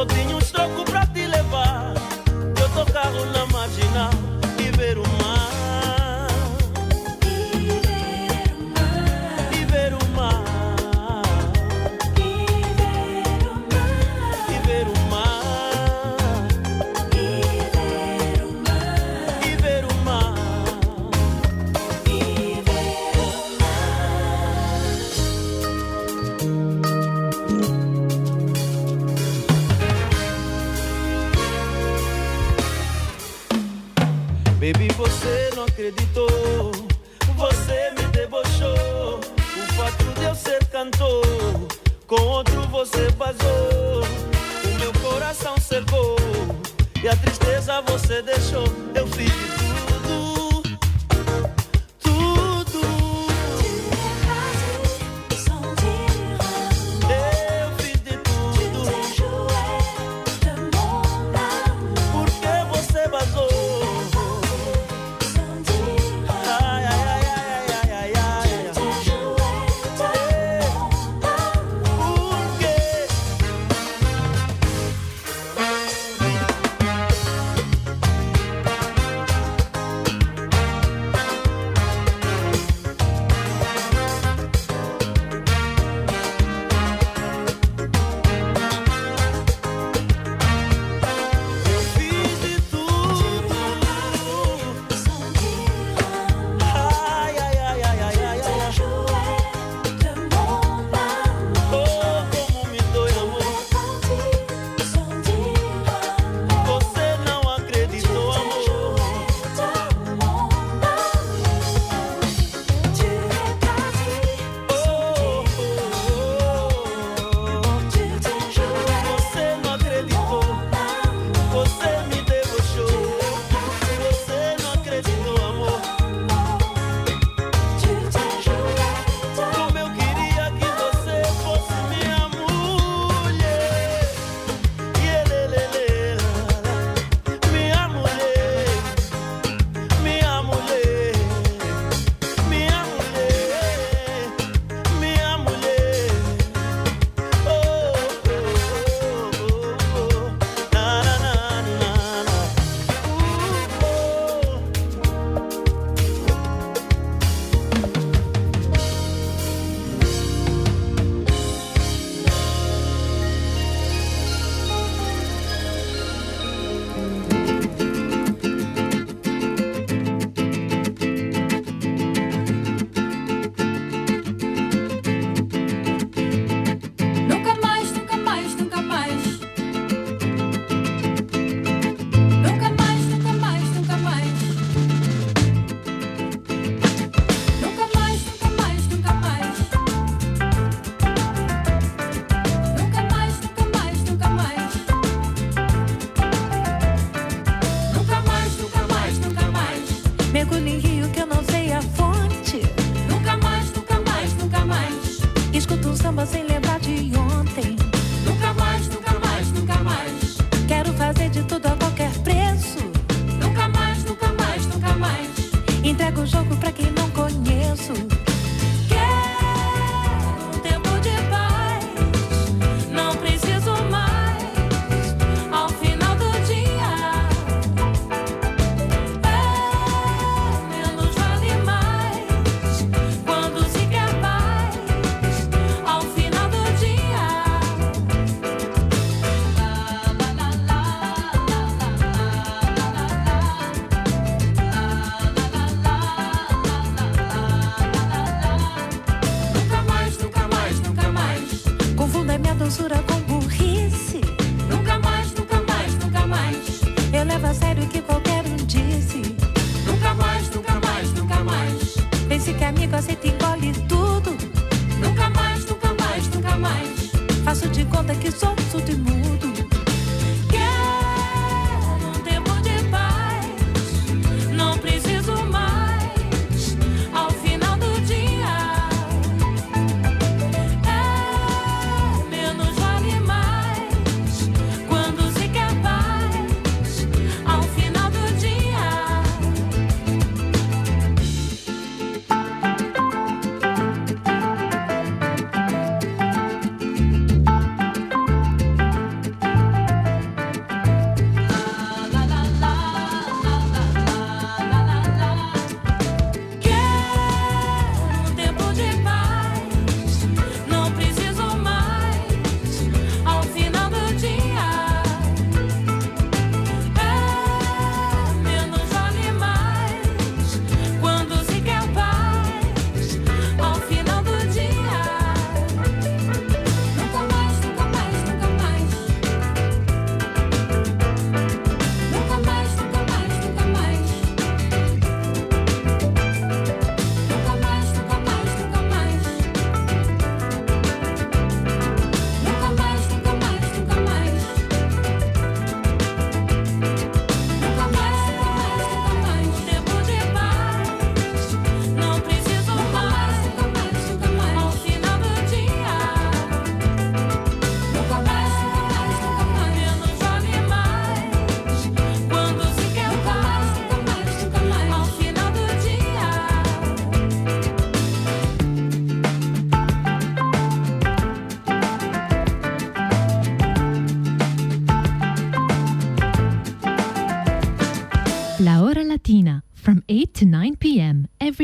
só tenho um troco você vazou, o meu coração secou e a tristeza você deixou.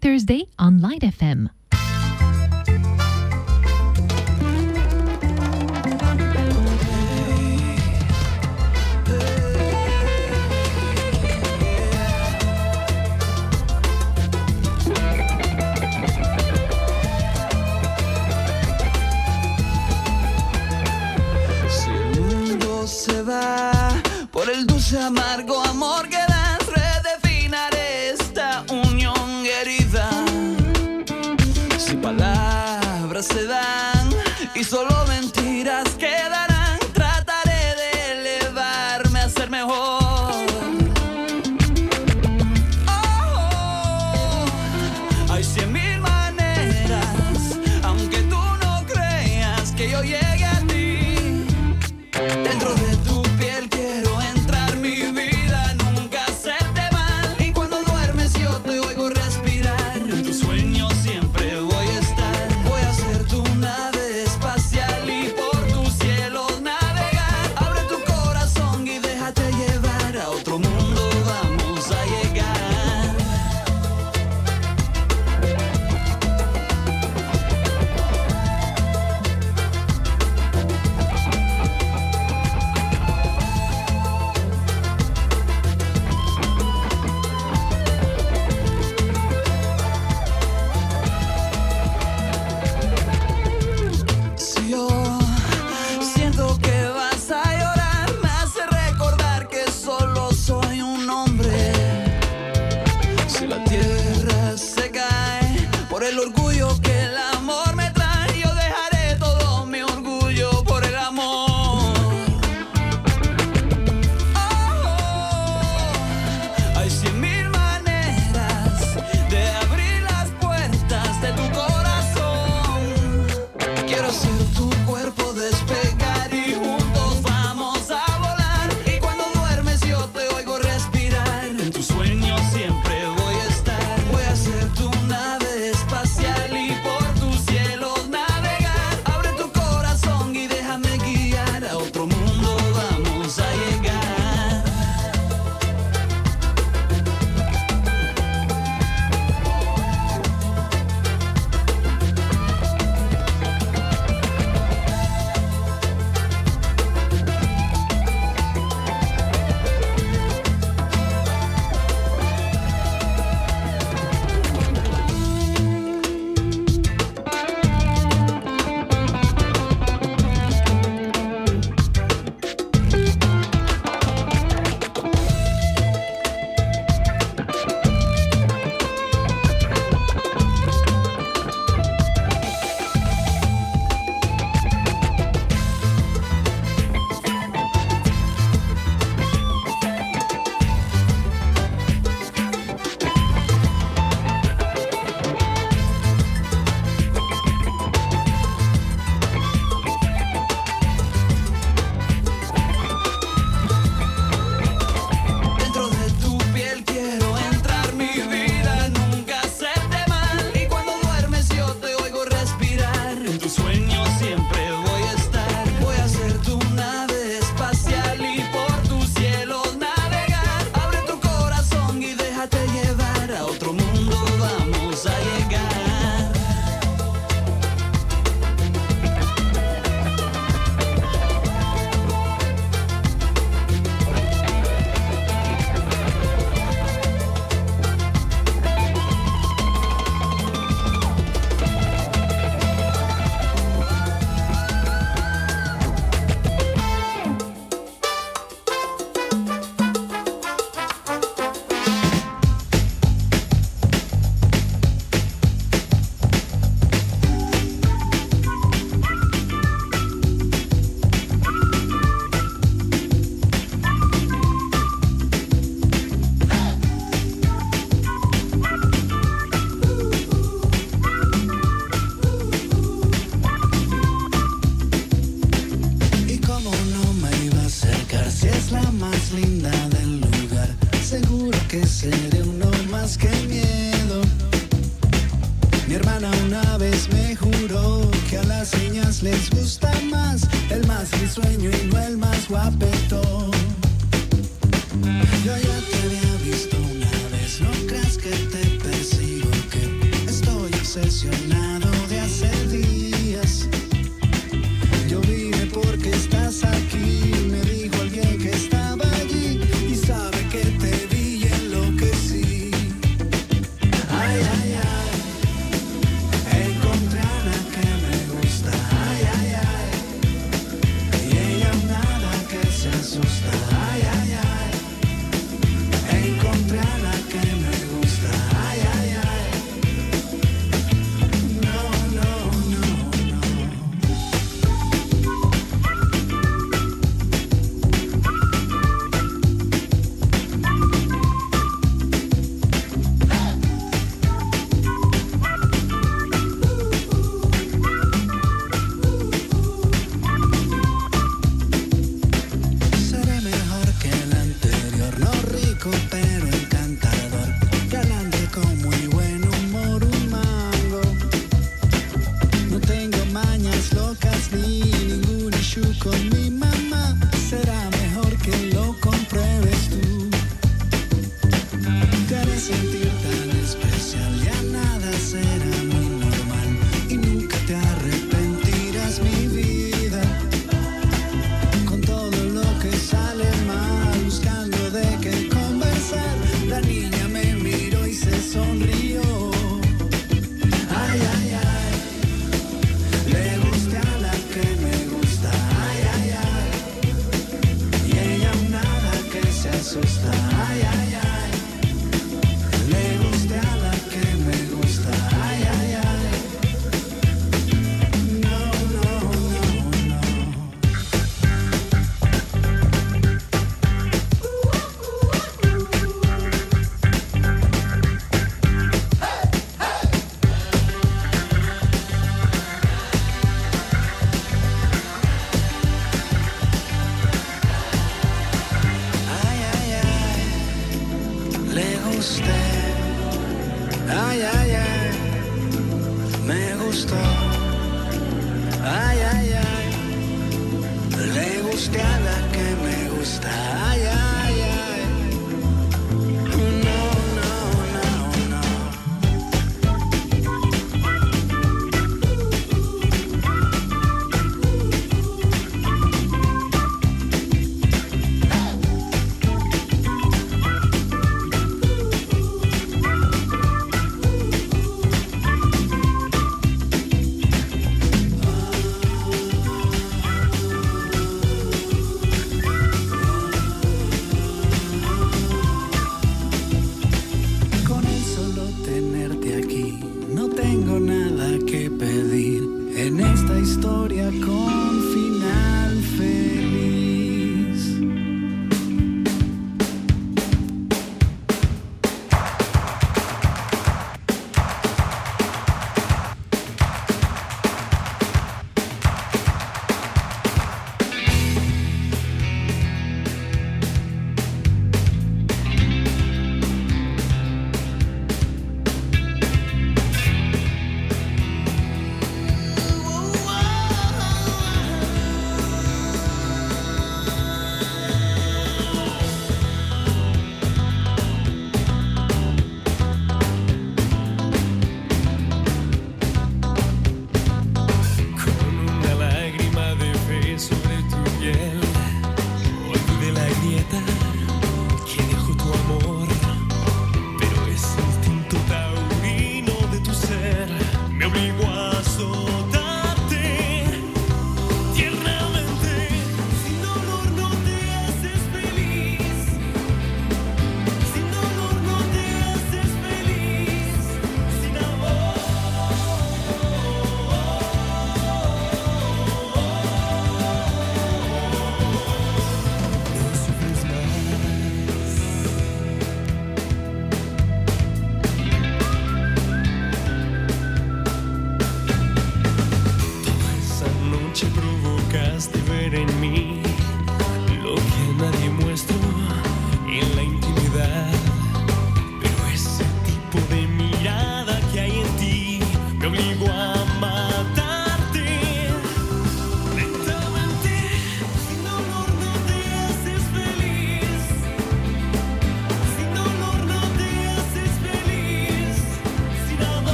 Thursday on Light FM.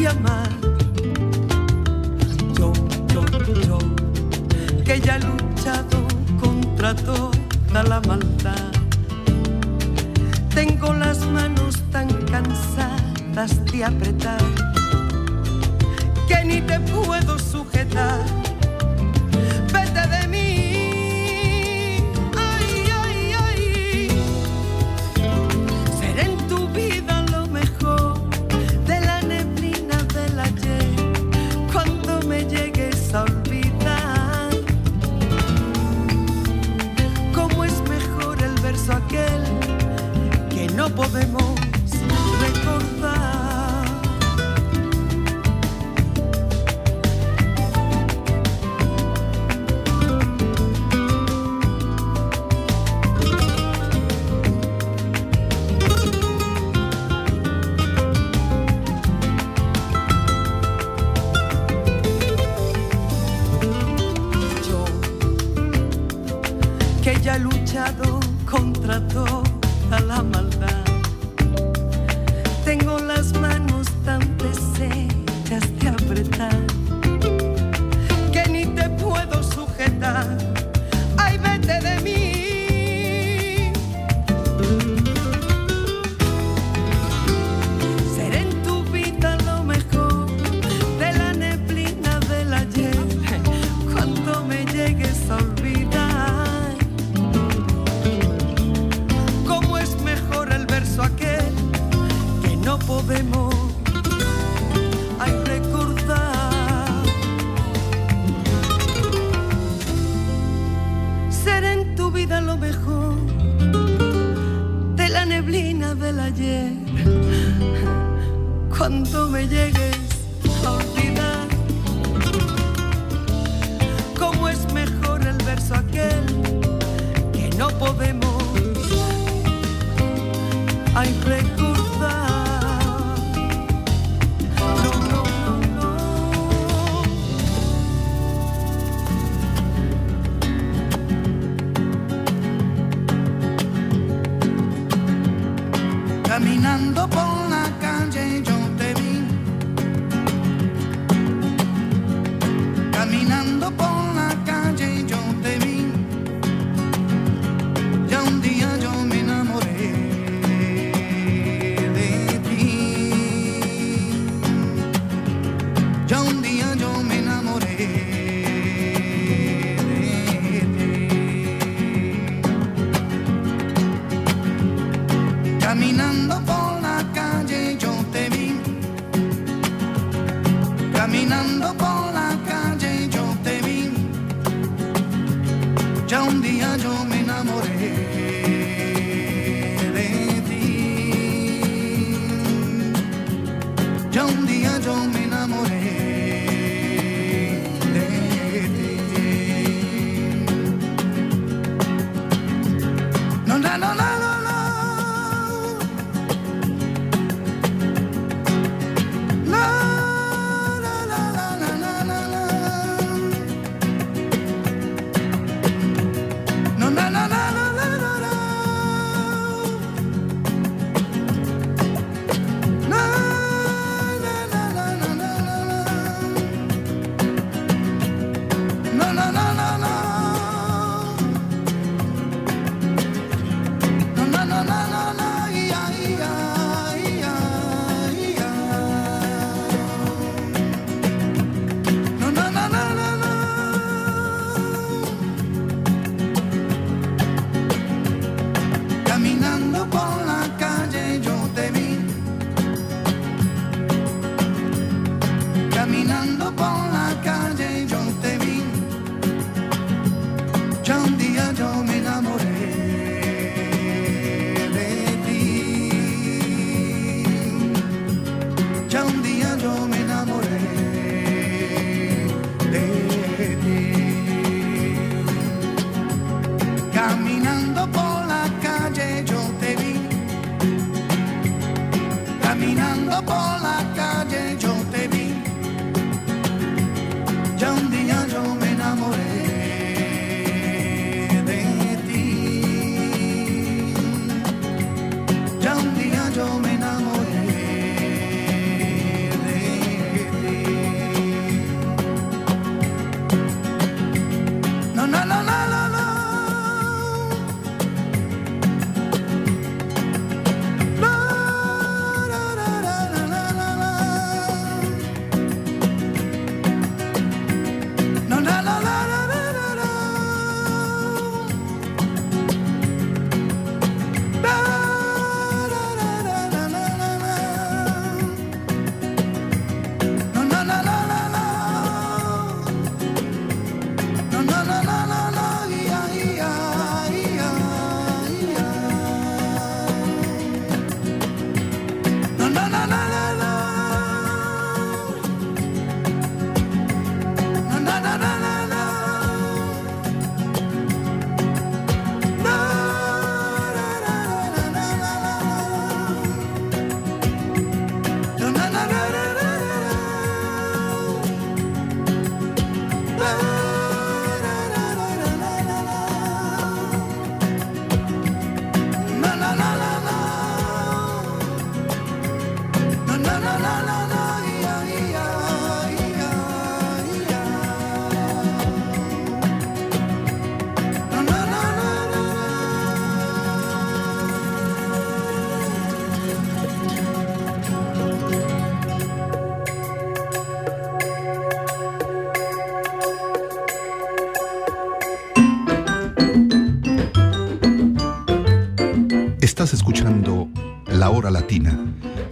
y amar. Yo, yo, yo, que ya he luchado contra toda la maldad. Tengo las manos tan cansadas de apretar que ni te puedo sujetar podemos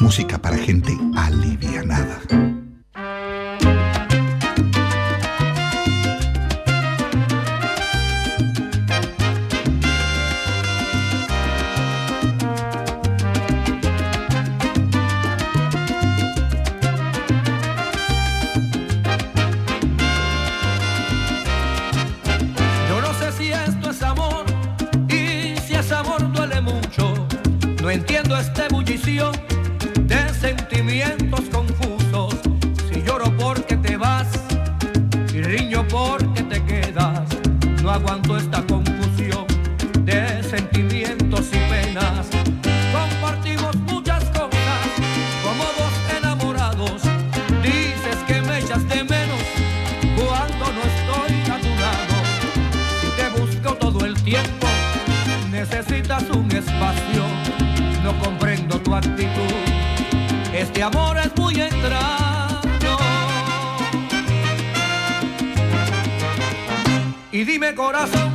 música. no comprendo tu actitud. Este amor es muy extraño. Y dime corazón.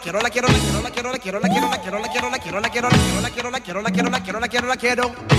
quiero, la quiero, la quiero, la quiero, la quiero, la quiero, la quiero, la quiero, la quiero, la quiero, la quiero, la quiero, la quiero, la quiero, la quiero, la quiero, la quiero, la quiero.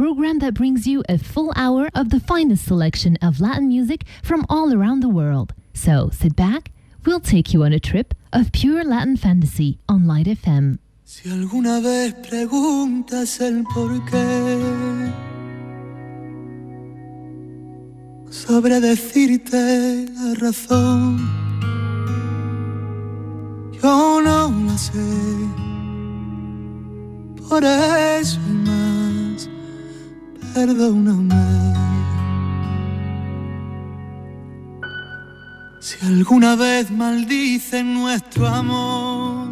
Program that brings you a full hour of the finest selection of Latin music from all around the world. So sit back, we'll take you on a trip of pure Latin fantasy on Light FM. Si alguna vez preguntas el por qué, decirte la razón. Yo no la sé, por eso más, perdóname. Si alguna vez maldicen nuestro amor,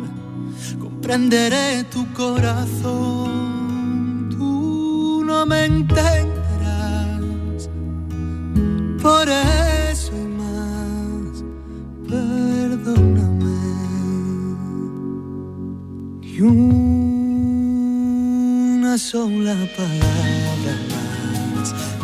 comprenderé tu corazón. Tú no me entenderás, por eso y más, perdóname. Y una sola palabra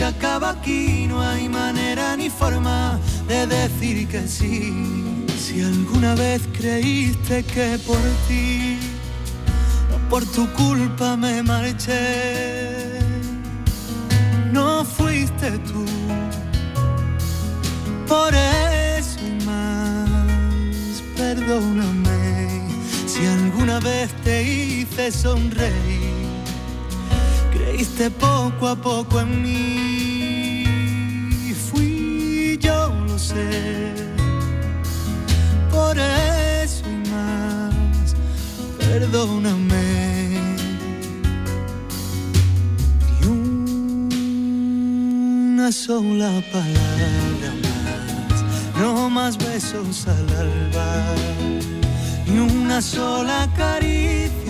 se acaba aquí, no hay manera ni forma de decir que sí. Si alguna vez creíste que por ti, no por tu culpa me marché, no fuiste tú. Por eso más, perdóname si alguna vez te hice sonreír. Creíste poco a poco en mí, fui yo, lo sé por eso y más, perdóname. Y una sola palabra más, no más besos al alba, ni una sola caricia.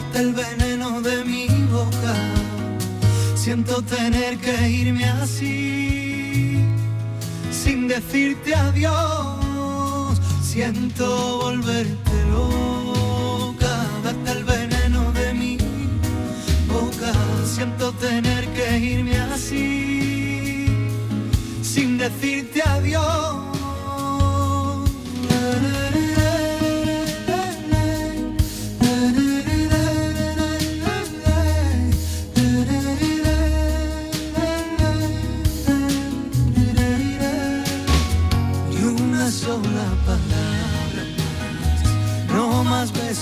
loca, darte el veneno de mi boca. Siento tener que irme así, sin decirte adiós. Siento volverte loca, darte el veneno de mi boca. Siento tener que irme así, sin decirte adiós.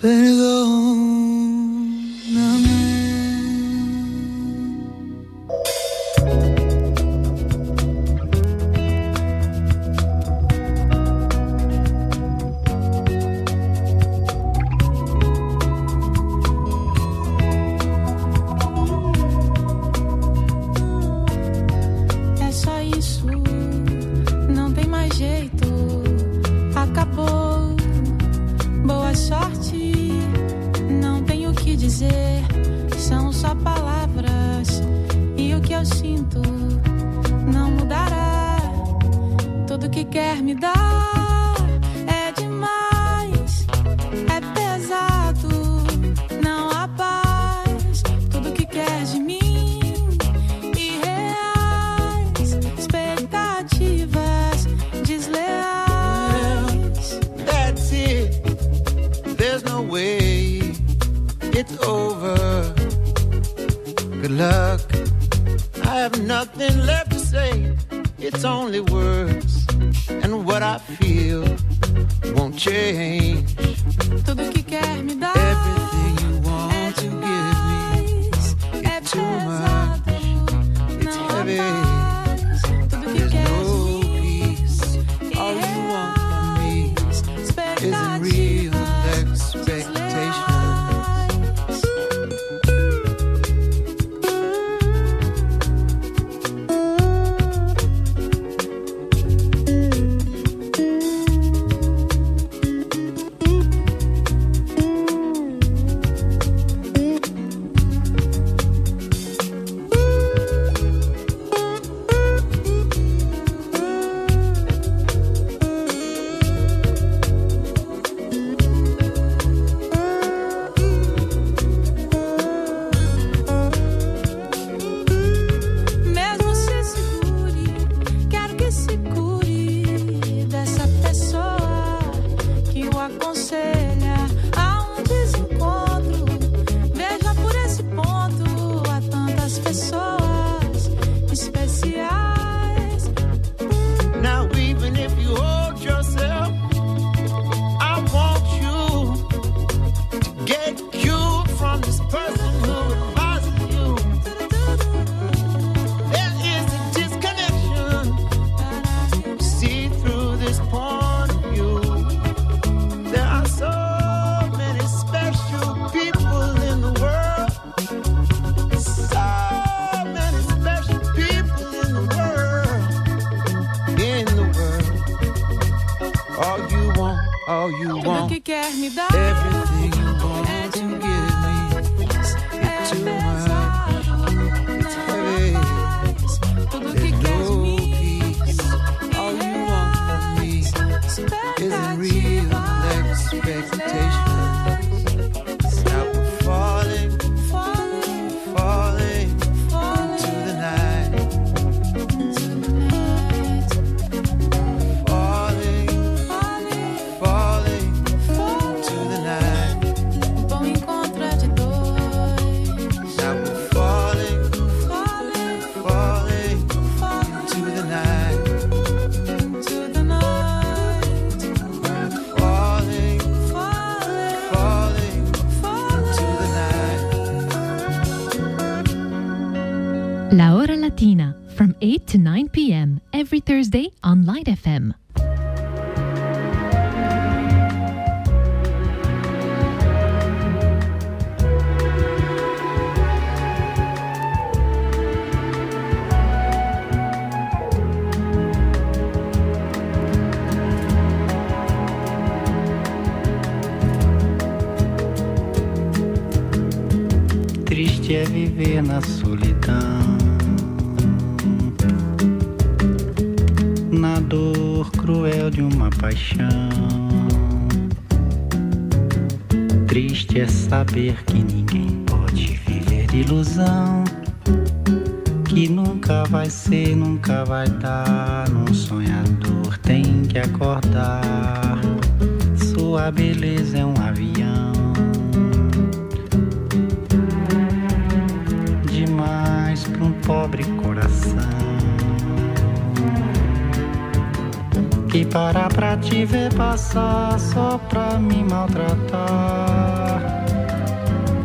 Perdón. dizer são só palavras e o que eu sinto não mudará. Tudo que quer me dar. only words and what I feel. ilusão que nunca vai ser, nunca vai dar. Um sonhador tem que acordar. Sua beleza é um avião. Demais para um pobre coração. Que parar pra te ver passar só pra me maltratar.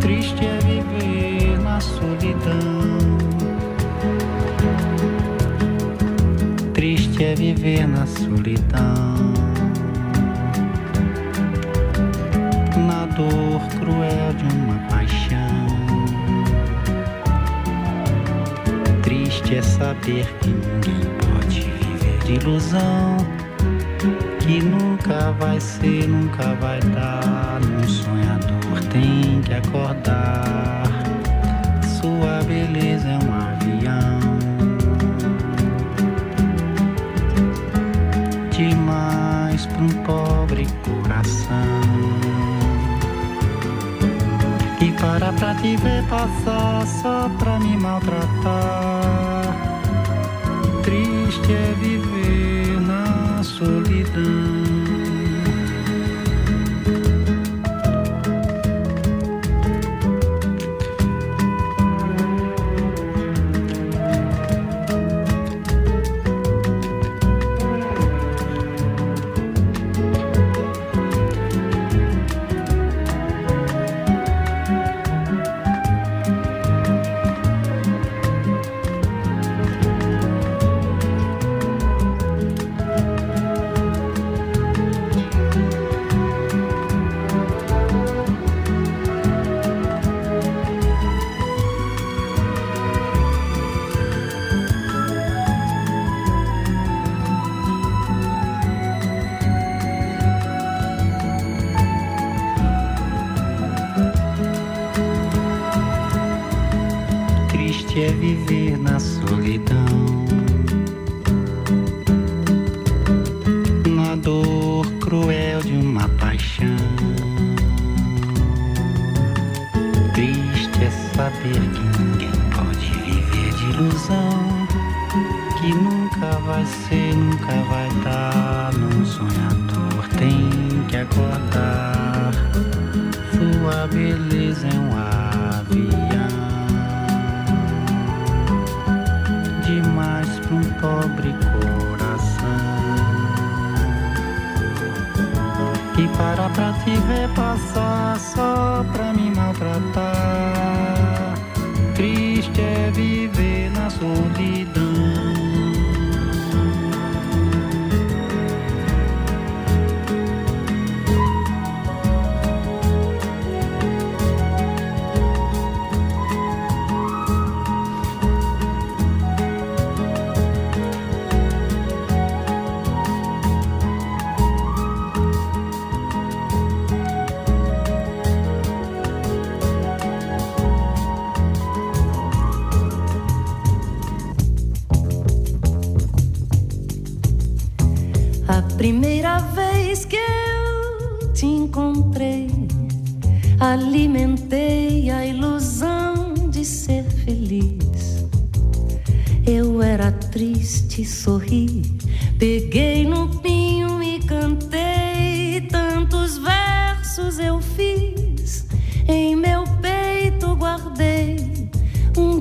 Triste é viver a solidão. Triste é viver na solidão. Na dor cruel de uma paixão. Triste é saber que ninguém pode viver de ilusão. Que nunca vai ser, nunca vai dar. Um sonhador tem que acordar sua beleza é um avião. Demais para um pobre coração. E para pra te ver passar só pra me maltratar. Triste é viver na solidão. viver na sua.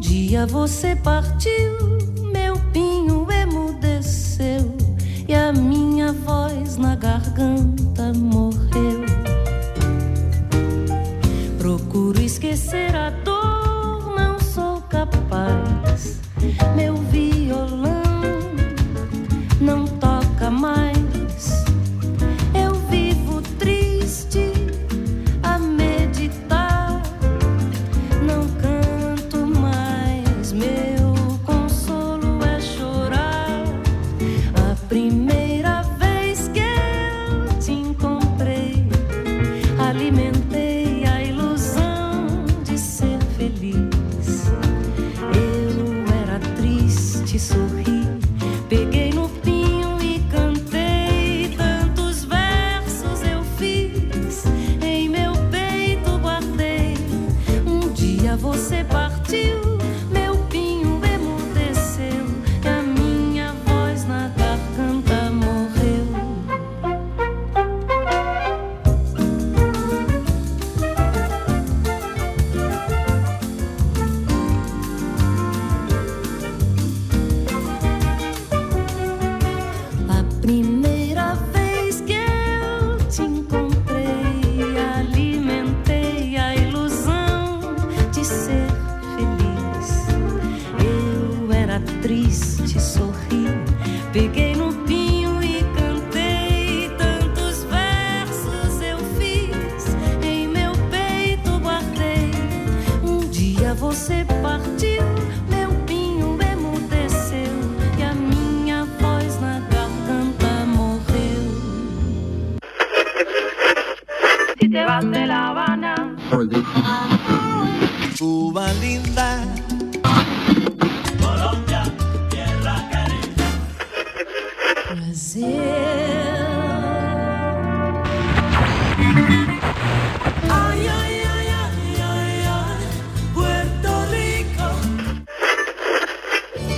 dia você partiu, meu pinho emudeceu e a minha voz na garganta Colombia, tierra. Brasil. Ay, ay, ay, ay, ay, ay, Puerto Rico.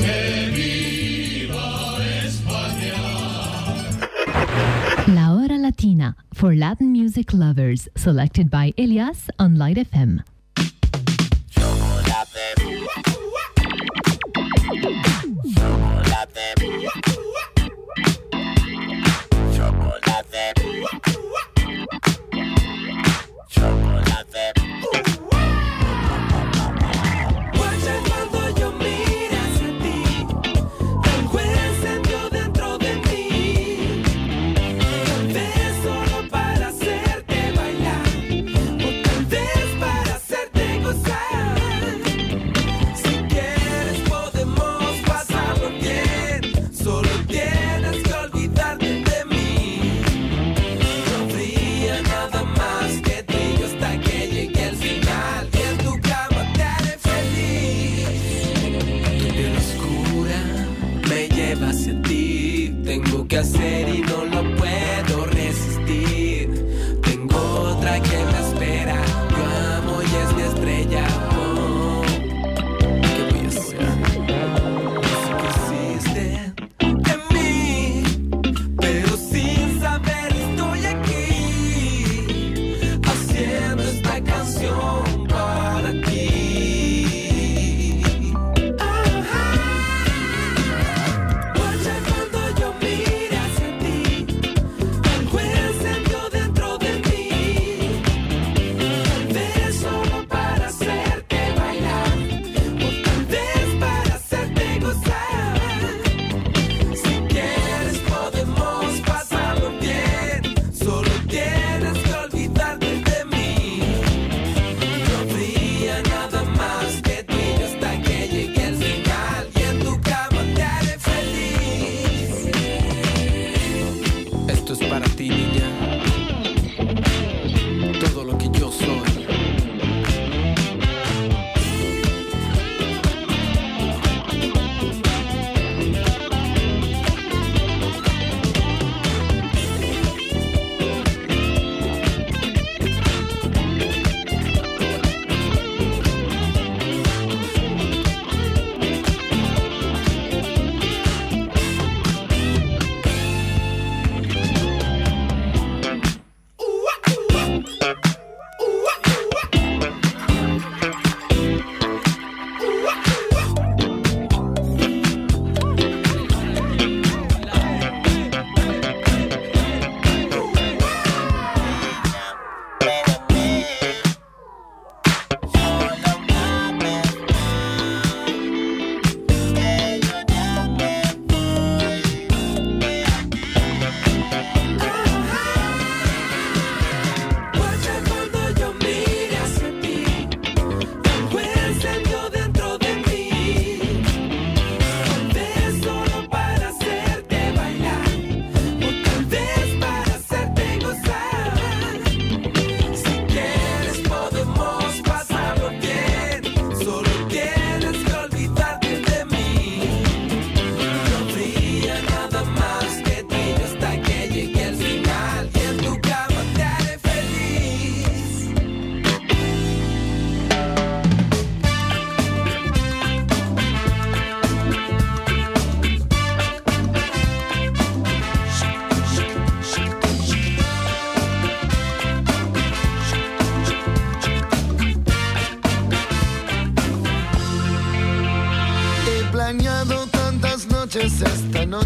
Que viva España. La hora latina for Latin music lovers, selected by Elias on Light FM.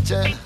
Snapchat.